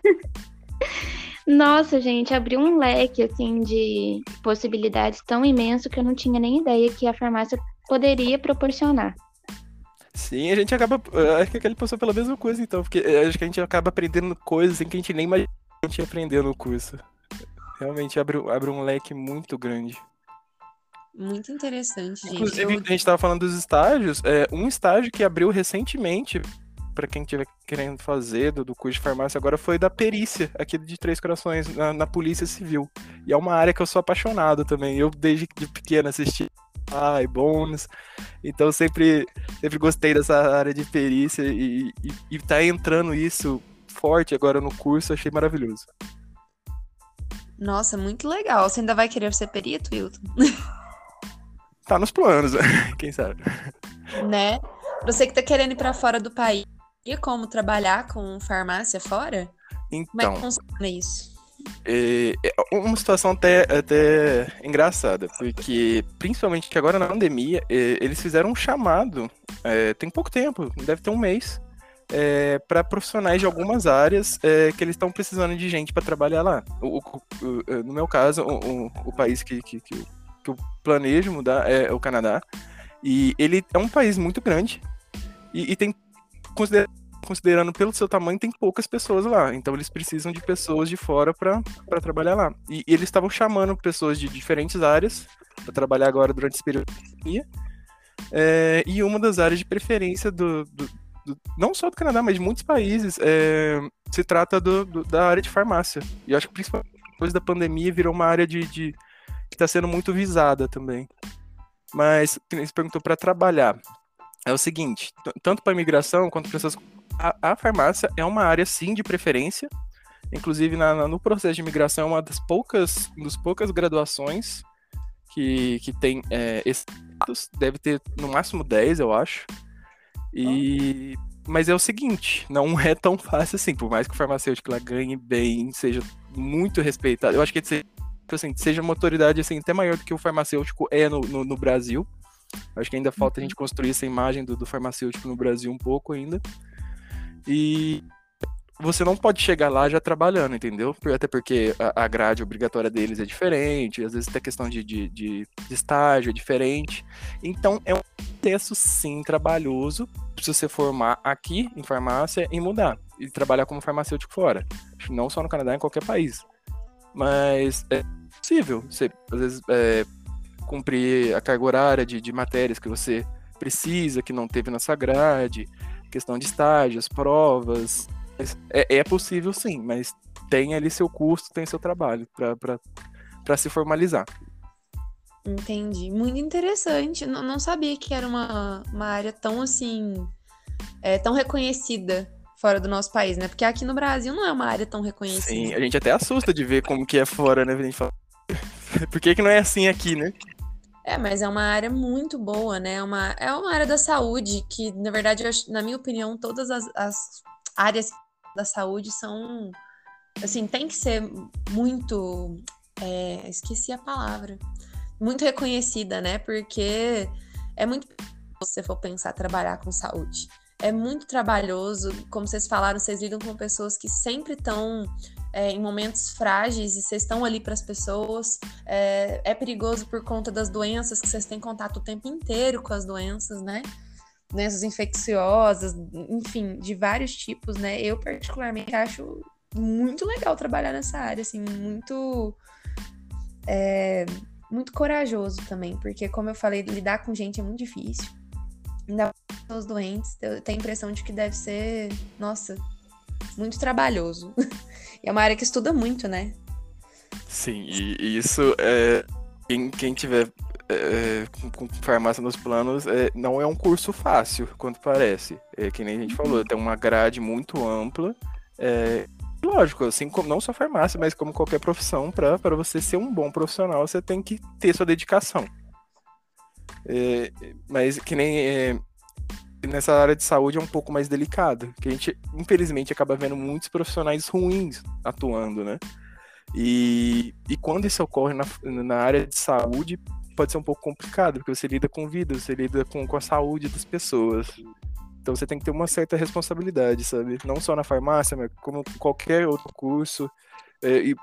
Nossa, gente, abriu um leque assim de possibilidades tão imenso que eu não tinha nem ideia que a farmácia poderia proporcionar. Sim, a gente acaba. Acho que ele passou pela mesma coisa, então, porque acho que a gente acaba aprendendo coisas assim, que a gente nem imagina a gente aprender no curso. Realmente abre, abre um leque muito grande. Muito interessante, gente. Inclusive, eu... a gente estava falando dos estágios. É, um estágio que abriu recentemente para quem estiver querendo fazer do, do, curso de farmácia agora foi da perícia aqui de Três Corações, na, na, Polícia Civil. E é uma área que eu sou apaixonado também. Eu, desde de pequeno, assisti ai, bônus. Então, sempre, sempre gostei dessa área de perícia e, e, e tá entrando isso forte agora no curso, achei maravilhoso. Nossa, muito legal. Você ainda vai querer ser perito, Wilton? Tá nos planos, quem sabe. Né? Você que tá querendo ir para fora do país, e como trabalhar com farmácia fora? Então. Como é que então. funciona isso? É, uma situação até, até engraçada, porque principalmente que agora na pandemia, eles fizeram um chamado, é, tem pouco tempo, deve ter um mês, é, para profissionais de algumas áreas é, que eles estão precisando de gente para trabalhar lá. O, o, o, é, no meu caso, o, país que, que, que, eu planejo mudar é o Canadá, e ele é um país muito grande e, e tem considerando pelo seu tamanho, tem poucas pessoas lá. Então eles precisam de pessoas de fora para trabalhar lá. E, e eles estavam chamando pessoas de diferentes áreas para trabalhar agora durante esse período de pandemia. É, e uma das áreas de preferência do, do, do, não só do Canadá, mas de muitos países, é, se trata do, da área de farmácia. E acho que principalmente depois da pandemia virou uma área de, de que está sendo muito visada também. Mas você perguntou para trabalhar é o seguinte, tanto para imigração quanto para essas a, a, farmácia é uma área sim de preferência. Inclusive, na, na, no processo de imigração, é uma das poucas, das poucas graduações que, que tem é, status, deve ter no máximo 10, eu acho. E. Mas é o seguinte, não é tão fácil assim, por mais que o farmacêutico lá ganhe bem, seja muito respeitado. Eu acho que ele assim, seja uma autoridade assim, até maior do que o farmacêutico é no, no, no Brasil. Acho que ainda falta a gente construir essa imagem do, do farmacêutico no Brasil um pouco ainda. E você não pode chegar lá já trabalhando, entendeu? Até porque a, grade obrigatória deles é diferente, às vezes tem questão de, de, de, de estágio é diferente. Então é um processo sim trabalhoso se você formar aqui em farmácia e mudar e trabalhar como farmacêutico fora. Não só no Canadá, em qualquer país. Mas é possível você, às vezes, é, cumprir a carga horária de, de matérias que você precisa, que não teve na sua grade, questão de estágios, provas, é, é possível sim, mas tem ali seu custo, tem seu trabalho para se formalizar. Entendi. Muito interessante. Não, não sabia que era uma, uma área tão assim. É, tão reconhecida fora do nosso país, né? Porque aqui no Brasil não é uma área tão reconhecida. Sim, a gente até assusta de ver como que é fora, né? A gente fala, por que, que não é assim aqui, né? É, mas é uma área muito boa, né? É uma, é uma área da saúde que, na verdade, eu, na minha opinião, todas as, as áreas da saúde são. Assim, tem que ser muito. É, esqueci a palavra. Muito reconhecida, né? Porque é muito. Se você for pensar trabalhar com saúde. É muito trabalhoso, como vocês falaram, vocês lidam com pessoas que sempre estão é, em momentos frágeis e vocês estão ali para as pessoas. É, é, perigoso por conta das doenças, que vocês têm contato o tempo inteiro com as doenças, né? doenças infecciosas, enfim, de vários tipos, né? Eu particularmente acho muito legal trabalhar nessa área, assim, muito é, muito corajoso também, porque como eu falei, lidar com gente é muito difícil. Ainda os doentes, eu tenho a impressão de que deve ser, nossa, muito trabalhoso. e é uma área que estuda muito, né? Sim, e, isso é quem, quem tiver é, com, com, farmácia nos planos é, não é um curso fácil, quanto parece. É, que nem a gente falou, tem uma grade muito ampla. É, lógico, assim como não só farmácia, mas como qualquer profissão, para você ser um bom profissional, você tem que ter sua dedicação. É, mas que nem é, nessa área de saúde é um pouco mais delicado, que a gente, infelizmente, acaba vendo muitos profissionais ruins atuando, né? E, e quando isso ocorre na, na área de saúde, pode ser um pouco complicado, porque você lida com vida, você lida com, com a saúde das pessoas. Então você tem que ter uma certa responsabilidade, sabe? Não só na farmácia, mas como qualquer outro curso. É, e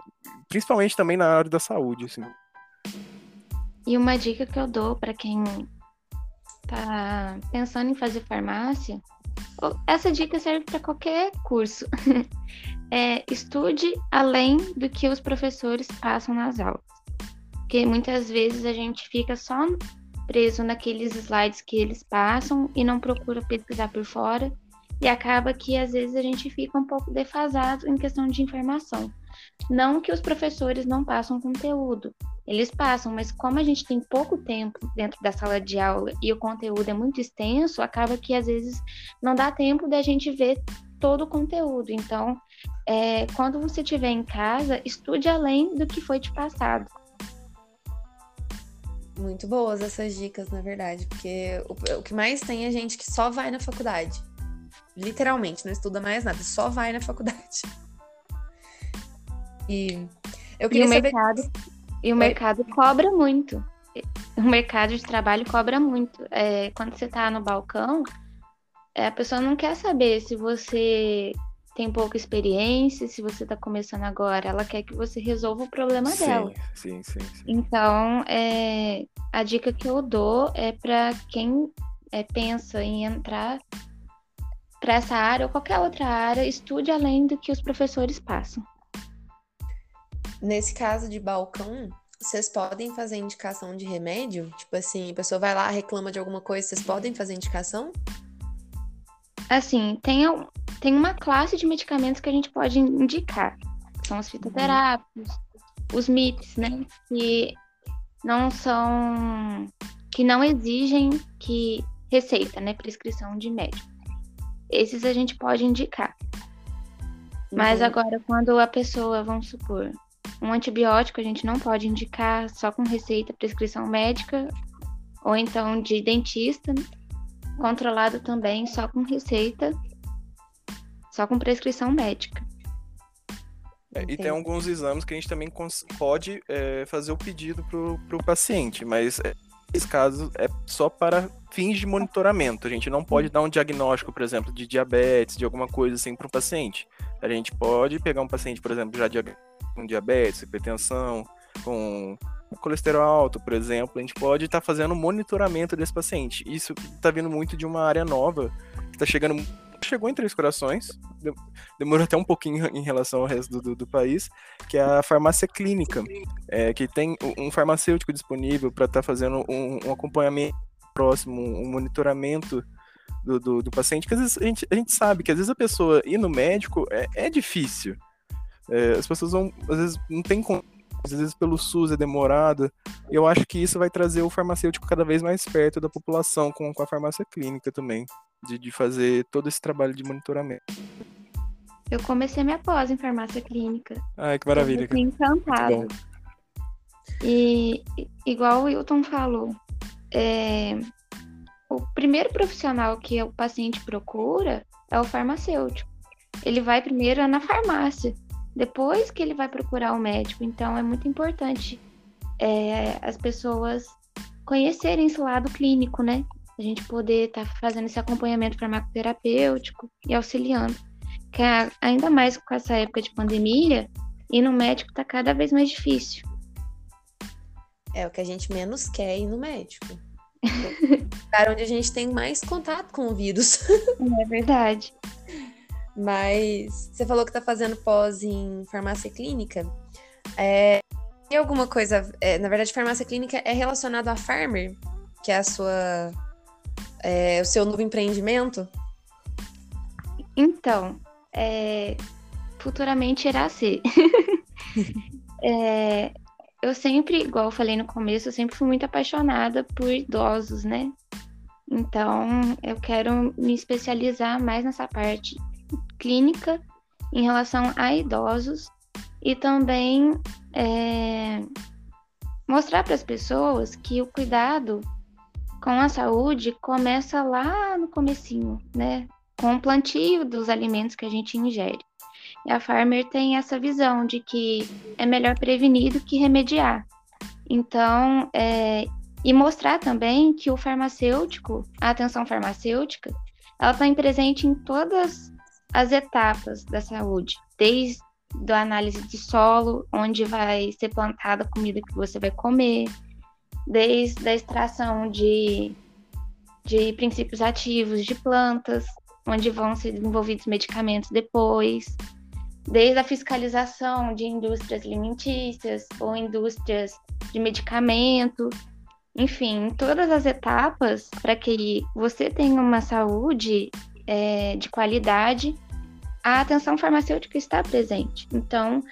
principalmente também na área da saúde, assim. E uma dica que eu dou para quem tá pensando em fazer farmácia, essa dica serve para qualquer curso. é, estude além do que os professores passam nas aulas porque muitas vezes a gente fica só preso naqueles slides que eles passam e não procura pesquisar por fora e acaba que às vezes a gente fica um pouco defasado em questão de informação. Não que os professores não passam conteúdo, eles passam, mas como a gente tem pouco tempo dentro da sala de aula e o conteúdo é muito extenso, acaba que às vezes não dá tempo da gente ver todo o conteúdo. Então, é, quando você estiver em casa, estude além do que foi te passado. Muito boas essas dicas, na verdade, porque o, o que mais tem é gente que só vai na faculdade. Literalmente, não estuda mais nada, só vai na faculdade. E eu queria e o saber... mercado e o mercado cobra muito. O mercado de trabalho cobra muito. É, quando você está no balcão, é, a pessoa não quer saber se você tem pouca experiência, se você está começando agora, ela quer que você resolva o problema sim, dela. Sim, sim, sim. Então, é, a dica que eu dou é para quem é, pensa em entrar para essa área ou qualquer outra área, estude além do que os professores passam. Nesse caso de balcão, vocês podem fazer indicação de remédio? Tipo assim, a pessoa vai lá, reclama de alguma coisa, vocês podem fazer indicação? Assim, tem, tem uma classe de medicamentos que a gente pode indicar. São os fitoterápicos, uhum. os MITs, né? Que não são. que não exigem que receita, né? Prescrição de médico. Esses a gente pode indicar. Mas uhum. agora, quando a pessoa, vamos supor, um antibiótico a gente não pode indicar só com receita, prescrição médica, ou então de dentista, né? controlado também só com receita, só com prescrição médica. É, e tem alguns exames que a gente também pode é, fazer o pedido para o paciente, mas esse caso é só para fins de monitoramento. A gente não pode dar um diagnóstico, por exemplo, de diabetes, de alguma coisa assim para o paciente. A gente pode pegar um paciente, por exemplo, já com diabetes, hipertensão, com colesterol alto, por exemplo, a gente pode estar tá fazendo monitoramento desse paciente. Isso está vindo muito de uma área nova que está chegando chegou em Três Corações, demorou até um pouquinho em relação ao resto do, do país, que é a farmácia clínica, é, que tem um farmacêutico disponível para estar tá fazendo um, um, acompanhamento próximo, um monitoramento do, do, do, paciente, que às vezes a gente, a gente sabe que às vezes a pessoa ir no médico é, é difícil. É, as pessoas vão, às vezes não tem às vezes pelo SUS é demorado. Eu acho que isso vai trazer o farmacêutico cada vez mais perto da população com, com a farmácia clínica também de, de fazer todo esse trabalho de monitoramento. Eu comecei minha pós em farmácia clínica. Ai, que maravilha. Eu encantado. E igual o Wilton falou, é, o primeiro profissional que o paciente procura é o farmacêutico. Ele vai primeiro na farmácia, depois que ele vai procurar o médico. Então é muito importante é, as pessoas conhecerem esse lado clínico, né? a gente poder estar tá fazendo esse acompanhamento farmacoterapêutico e auxiliando. Que é, ainda mais com essa época de pandemia, ir no médico está cada vez mais difícil. É o que a gente menos quer ir no médico. Para onde a gente tem mais contato com o vírus. É verdade. Mas você falou que está fazendo pós em farmácia clínica. É, tem alguma coisa. É, na verdade, farmácia clínica é relacionado à Farmer, que é a sua é, o seu novo empreendimento? Então, é, futuramente irá ser. é, eu sempre, igual eu falei no começo, eu sempre fui muito apaixonada por idosos, né? Então, eu quero me especializar mais nessa parte clínica em relação a idosos e também é, mostrar para as pessoas que o cuidado com a saúde começa lá no comecinho, né? Com o plantio dos alimentos que a gente ingere. E a Farmer tem essa visão de que é melhor prevenir do que remediar. Então, é, e mostrar também que o farmacêutico, a atenção farmacêutica, ela está presente em todas as etapas da saúde, desde a análise de solo, onde vai ser plantada a comida que você vai comer, desde a extração de, de princípios ativos de plantas, onde vão ser desenvolvidos medicamentos depois, desde a fiscalização de indústrias alimentícias ou indústrias de medicamento, enfim, todas as etapas para que você tenha uma saúde é, de qualidade, a atenção farmacêutica está presente. Então,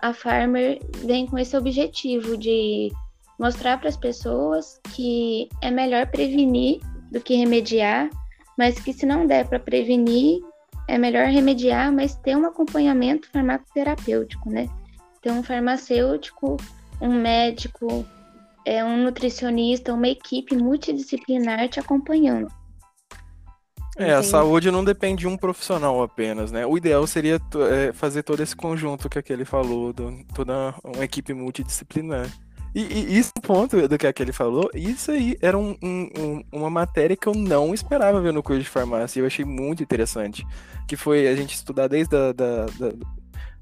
a Farmer vem com esse objetivo de mostrar para as pessoas que é melhor prevenir do que remediar, mas que se não der para prevenir, é melhor remediar, mas ter um acompanhamento farmacoterapêutico, né? Ter um farmacêutico, um médico, é um nutricionista, uma equipe multidisciplinar te acompanhando. É, a saúde não depende de um profissional apenas, né? O ideal seria é, fazer todo esse conjunto que aquele falou, do, toda uma equipe multidisciplinar. E, e isso ponto do que aquele falou, isso aí era um, um, uma matéria que eu não esperava ver no curso de farmácia. E eu achei muito interessante. Que foi a gente estudar desde a. Da, da,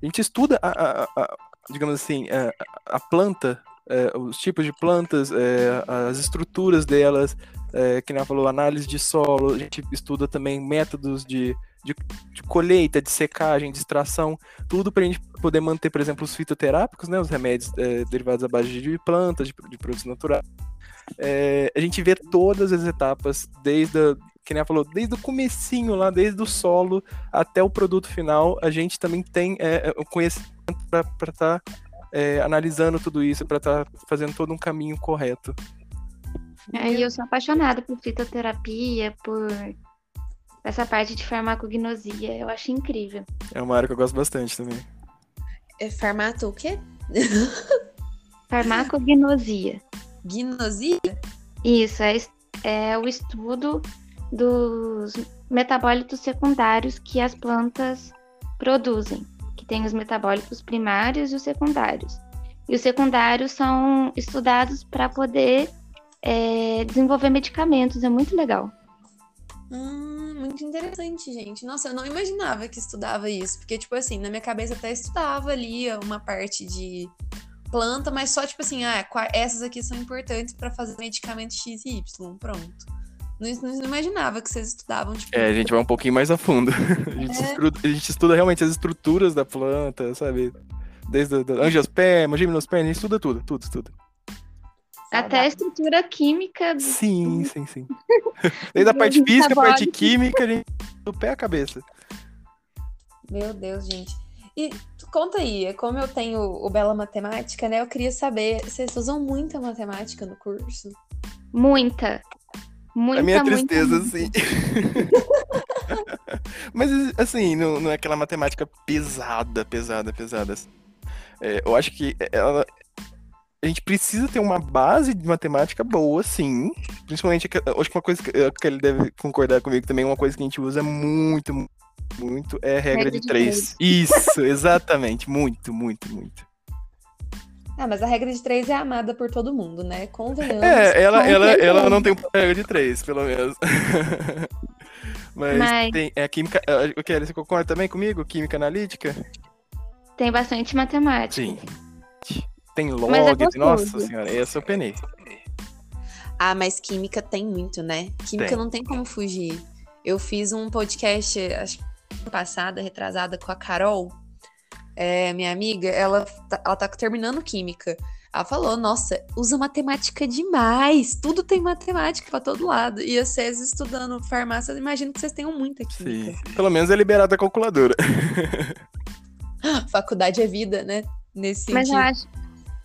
a gente estuda, a, a, a digamos assim, a, a planta, é, os tipos de plantas, é, as estruturas delas, é, que nem falou, análise de solo, a gente estuda também métodos de de, de colheita, de secagem, de extração, tudo para a gente poder manter, por exemplo, os fitoterápicos, né, os remédios é, derivados à base de plantas, de, de produtos naturais. É, a gente vê todas as etapas, desde a, que nem falou, desde o comecinho lá, desde o solo até o produto final, a gente também tem é, é o conhecimento para estar tá, é, analisando tudo isso, para estar tá fazendo todo um caminho correto. É, eu sou apaixonada por fitoterapia, por essa parte de farmacognosia. Eu acho incrível. É uma área que eu gosto bastante também. É farmato o quê? Farmacognosia. Gnosia? Isso, é, é o estudo dos metabólitos secundários que as plantas produzem, que tem os metabólitos primários e os secundários. E os secundários são estudados para poder é, desenvolver medicamentos, é muito legal. Hum, muito interessante, gente. Nossa, eu não imaginava que estudava isso, porque, tipo assim, na minha cabeça até estudava ali uma parte de planta, mas só, tipo assim, ah, essas aqui são importantes para fazer medicamento X e Y, pronto. Não, não, imaginava que vocês estudavam, tipo... É, a gente vai um pouquinho mais a fundo. A gente, é. estuda, a gente estuda realmente as estruturas da planta, sabe? Desde o angiosperma, gimnosperma, a gente estuda tudo, tudo, tudo. Até a estrutura química. Do... Sim, sim, sim. Desde a parte física, a parte química, a gente... do pé à cabeça. Meu Deus, gente. E conta aí, como eu tenho o Bela Matemática, né? Eu queria saber, vocês usam muita matemática no curso? Muita. Muita, a minha tristeza, muita, assim. Mas, assim, não, não, é aquela matemática pesada, pesada, pesada. É, eu acho que ela, a gente precisa ter uma base de matemática boa, sim. Principalmente, acho que uma coisa que ele deve concordar comigo também, uma coisa que a gente usa muito, muito, é a regra, regra de, de três. três. Isso, exatamente. Muito, muito, muito. Ah, mas a regra de três é amada por todo mundo, né? Convenhamos. É, ela, ela, ela não tem regra de três, pelo menos. mas, mas, tem é a química. O que você concorda também comigo? Química analítica? Tem bastante matemática. Sim. Tem log, é nossa senhora, essa eu penei. Ah, mas química tem muito, né? Química tem. não tem como fugir. Eu fiz um podcast, acho que passada, retrasada, com a Carol, é, minha amiga, ela, tá, ela tá terminando química. Ela falou, nossa, usa matemática demais, tudo tem matemática para todo lado. E vocês estudando farmácia, imagino que vocês tenham muita química. Sim, pelo menos é liberada a calculadora. Faculdade é vida, né? Nesse Mas sentido. eu acho,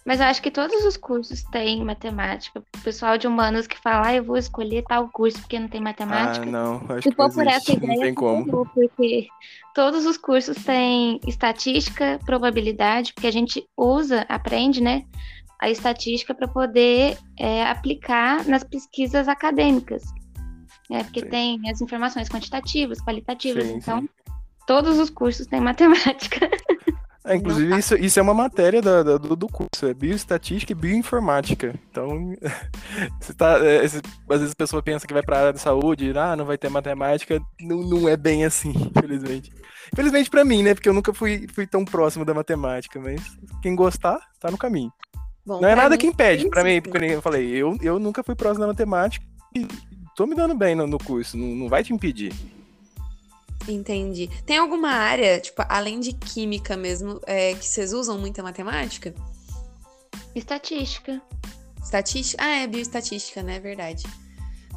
mas eu acho que todos os cursos têm matemática. O pessoal de humanos que fala, ah, eu vou escolher tal curso porque não tem matemática. Ah, não, acho Se for por essa ideia, não tem como. porque todos os cursos têm estatística, probabilidade, porque a gente usa, aprende, né, a estatística para poder é, aplicar nas pesquisas acadêmicas. É, porque sim. tem as informações quantitativas, qualitativas, sim, então sim. todos os cursos têm matemática. É, inclusive, isso, isso é uma matéria da, da, do, do, curso, é bioestatística e bioinformática. Então, você tá, é, às vezes a pessoa pensa que vai para a área de saúde, ah, não vai ter matemática, não, não é bem assim, infelizmente. Infelizmente para mim, né, porque eu nunca fui, fui tão próximo da matemática, mas quem gostar, tá no caminho. Bom, não é nada mim, que impede, para mim, porque eu falei, eu, eu nunca fui próximo da matemática e tô me dando bem no, no curso, não, não vai te impedir. Entendi. Tem alguma área, tipo, além de química mesmo, é, que vocês usam muita matemática? Estatística. Estatística? Ah, é bioestatística, né? É verdade.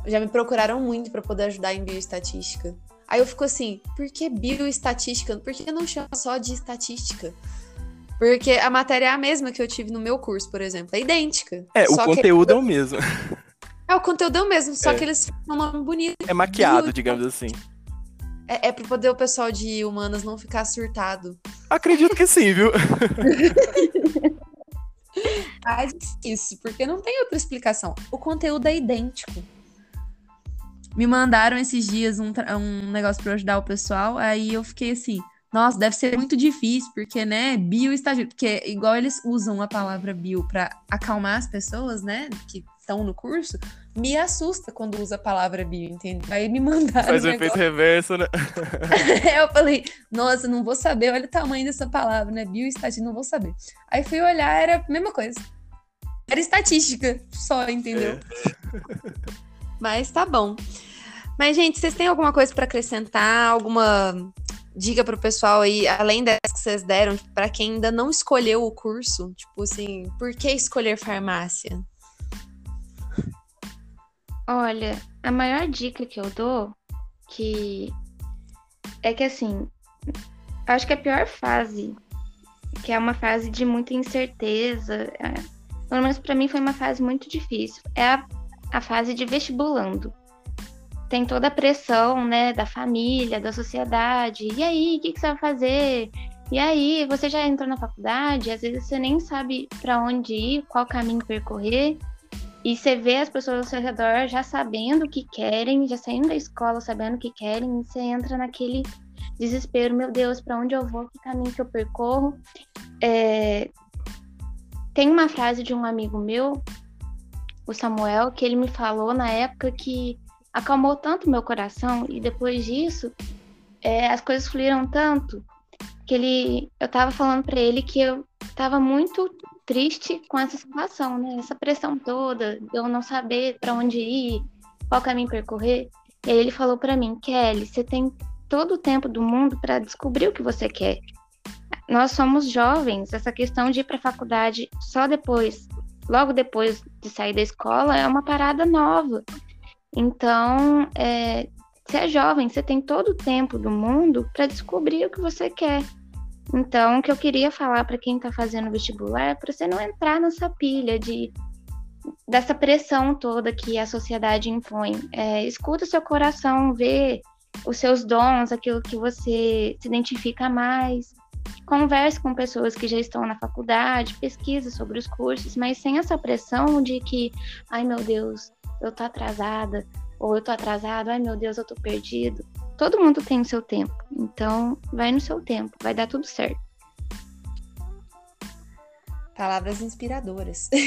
Já me procuraram muito para poder ajudar em bioestatística. Aí eu fico assim, por que bioestatística? Por que não chama só de estatística? Porque a matéria é a mesma que eu tive no meu curso, por exemplo. É idêntica. É, o conteúdo que... é o mesmo. É, o conteúdo é o mesmo, só é. que eles fazem um nome bonito. É maquiado, digamos assim. É, é para poder o pessoal de humanas não ficar surtado. Acredito que sim, viu? ah, isso, porque não tem outra explicação. O conteúdo é idêntico. Me mandaram esses dias um, um negócio para ajudar o pessoal, aí eu fiquei assim, nossa, deve ser muito difícil, porque, né, bio estagiário, porque igual eles usam a palavra bio para acalmar as pessoas, né, que estão no curso, me assusta quando usa a palavra bio, entende? Aí me mandaram. Faz o efeito reverso, né? eu falei, nossa, não vou saber, olha o tamanho dessa palavra, né? Bio e não vou saber. Aí fui olhar, era a mesma coisa. Era estatística só, entendeu? É. Mas tá bom. Mas, gente, vocês têm alguma coisa para acrescentar? Alguma dica pro pessoal aí, além dessas que vocês deram, para quem ainda não escolheu o curso? Tipo assim, por que escolher farmácia? Olha, a maior dica que eu dou que é que assim, acho que a pior fase, que é uma fase de muita incerteza, é, pelo menos para mim foi uma fase muito difícil, é a, a fase de vestibulando. tem toda a pressão, né, da família, da sociedade. E aí, o que, que você vai fazer? E aí, você já entrou na faculdade, às vezes você nem sabe para onde ir, qual caminho percorrer. E você vê as pessoas ao seu redor já sabendo o que querem, já saindo da escola sabendo o que querem, e você entra naquele desespero, meu Deus, para onde eu vou, que caminho que eu percorro. É... Tem uma frase de um amigo meu, o Samuel, que ele me falou na época que acalmou tanto meu coração e depois disso é, as coisas fluíram tanto que ele, eu tava falando para ele que eu tava muito triste com essa situação, né? Essa pressão toda, eu não saber para onde ir, qual caminho percorrer. E aí ele falou para mim, Kelly, você tem todo o tempo do mundo para descobrir o que você quer. Nós somos jovens, essa questão de ir para a faculdade só depois, logo depois de sair da escola, é uma parada nova. Então, é, você é jovem, você tem todo o tempo do mundo para descobrir o que você quer. Então, o que eu queria falar para quem está fazendo vestibular é para você não entrar nessa pilha de dessa pressão toda que a sociedade impõe. É, escuta o seu coração, vê os seus dons, aquilo que você se identifica mais. Converse com pessoas que já estão na faculdade, pesquisa sobre os cursos, mas sem essa pressão de que, ai meu Deus, eu tô atrasada, ou eu tô atrasado, ai meu Deus, eu tô perdido. Todo mundo tem o seu tempo, então vai no seu tempo, vai dar tudo certo. Palavras inspiradoras.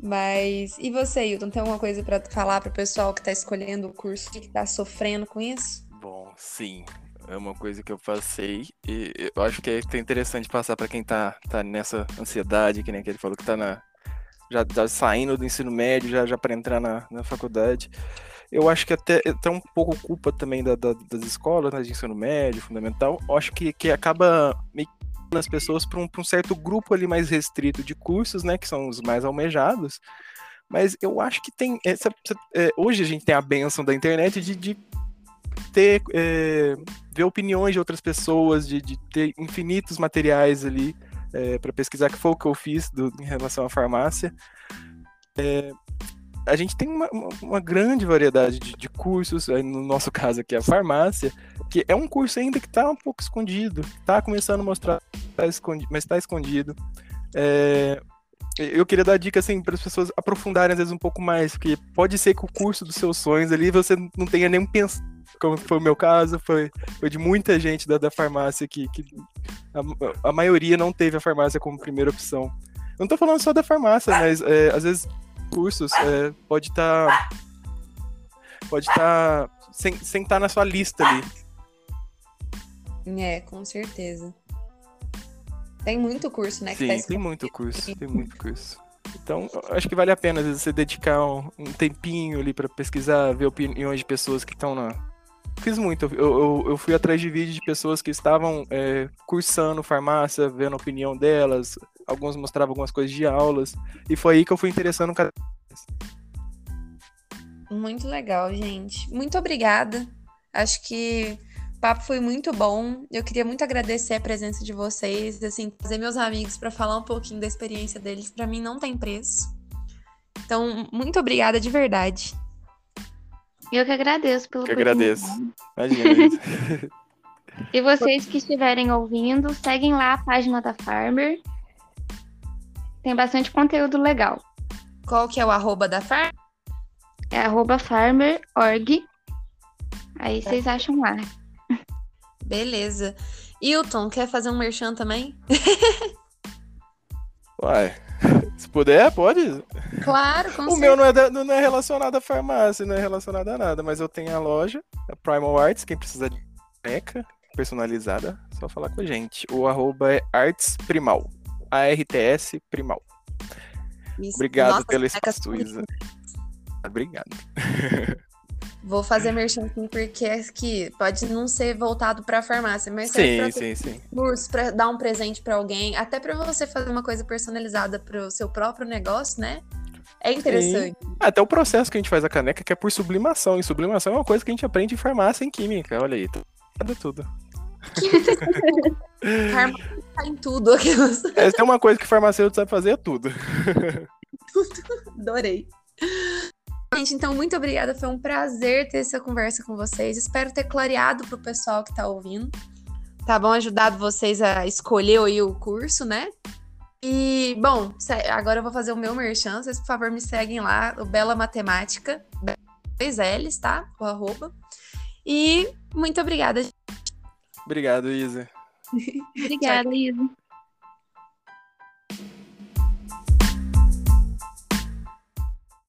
Mas e você, Hilton, tem alguma coisa para falar para o pessoal que está escolhendo o curso que está sofrendo com isso? Bom, sim. É uma coisa que eu passei e eu acho que é interessante passar para quem está tá nessa ansiedade, que nem que ele falou que está na, já, já saindo do ensino médio, já, já para entrar na, na faculdade. Eu acho que até, até um pouco culpa também da, da, das escolas, né, de ensino médio, fundamental. Eu acho que, que acaba meio as pessoas para um, um, certo grupo ali mais restrito de cursos, né, que são os mais almejados. Mas eu acho que tem. Essa, é, hoje a gente tem a benção da internet de, de ter. É, ver opiniões de outras pessoas, de, de ter infinitos materiais ali é, para pesquisar, que foi o que eu fiz do, em relação à farmácia. É, a gente tem uma, uma grande variedade de, de, cursos, no nosso caso aqui a farmácia, que é um curso ainda que está um pouco escondido, está começando a mostrar, tá escondido, mas está escondido. É, eu queria dar dica assim para as pessoas aprofundarem às vezes um pouco mais, porque pode ser que o curso dos seus sonhos ali você não tenha nem pensado, como foi o meu caso, foi, foi de muita gente da, da farmácia que, que a, a, maioria não teve a farmácia como primeira opção. Eu não estou falando só da farmácia, mas é, às vezes cursos é, pode estar tá, pode estar tá, sem estar tá na sua lista ali. É, com certeza. Tem muito curso, né? Sim, tem muito curso, tem muito curso. Então, acho que vale a pena, vezes, você dedicar um, um tempinho ali para pesquisar, ver opiniões de pessoas que estão na. Fiz muito. Eu, eu, eu, fui atrás de vídeos de pessoas que estavam é, cursando farmácia, vendo a opinião delas. Alguns mostravam algumas coisas de aulas. E foi aí que eu fui interessando cada vez. Muito legal, gente. Muito obrigada. Acho que o papo foi muito bom. Eu queria muito agradecer a presença de vocês, assim, trazer meus amigos para falar um pouquinho da experiência deles. Para mim não tem preço. Então, muito obrigada de verdade. Eu que agradeço pelo que agradeço. Imagina. e vocês que estiverem ouvindo, seguem lá a página da Farmer. Tem bastante conteúdo legal. Qual que é o arroba da Farmer? É arroba farmer.org. Aí vocês acham lá. Beleza. Hilton, quer fazer um merchan também? Uai, se puder, pode. Claro, com O meu não é, da, não é relacionado à farmácia, não é relacionado a nada, mas eu tenho a loja, a Primal Arts, quem precisa de boneca personalizada, só falar com a gente. O arroba é artsprimal, A-R-T-S Primal. Isso. Obrigado Nossa, pela espaço, Obrigado. Vou fazer merchan porque é que pode não ser voltado para a farmácia, mas sim, sim, sim. curso para dar um presente para alguém, até para você fazer uma coisa personalizada para o seu próprio negócio, né? É interessante. Sim. Até o processo que a gente faz a caneca que é por sublimação, e sublimação é uma coisa que a gente aprende em farmácia em química. Olha aí, tudo tudo. farmácia tá em tudo. Aquelas... É, tem uma coisa que farmacêutico sabe fazer é tudo. tudo. Adorei. Gente, então, muito obrigada. Foi um prazer ter essa conversa com vocês. Espero ter clareado para o pessoal que está ouvindo. Tá bom? Ajudado vocês a escolher aí o curso, né? E, bom, agora eu vou fazer o meu merchan. Vocês, por favor, me seguem lá, o Bela Matemática, dois L's, tá? O arroba. E muito obrigada. Obrigado, Isa. obrigada, Isa.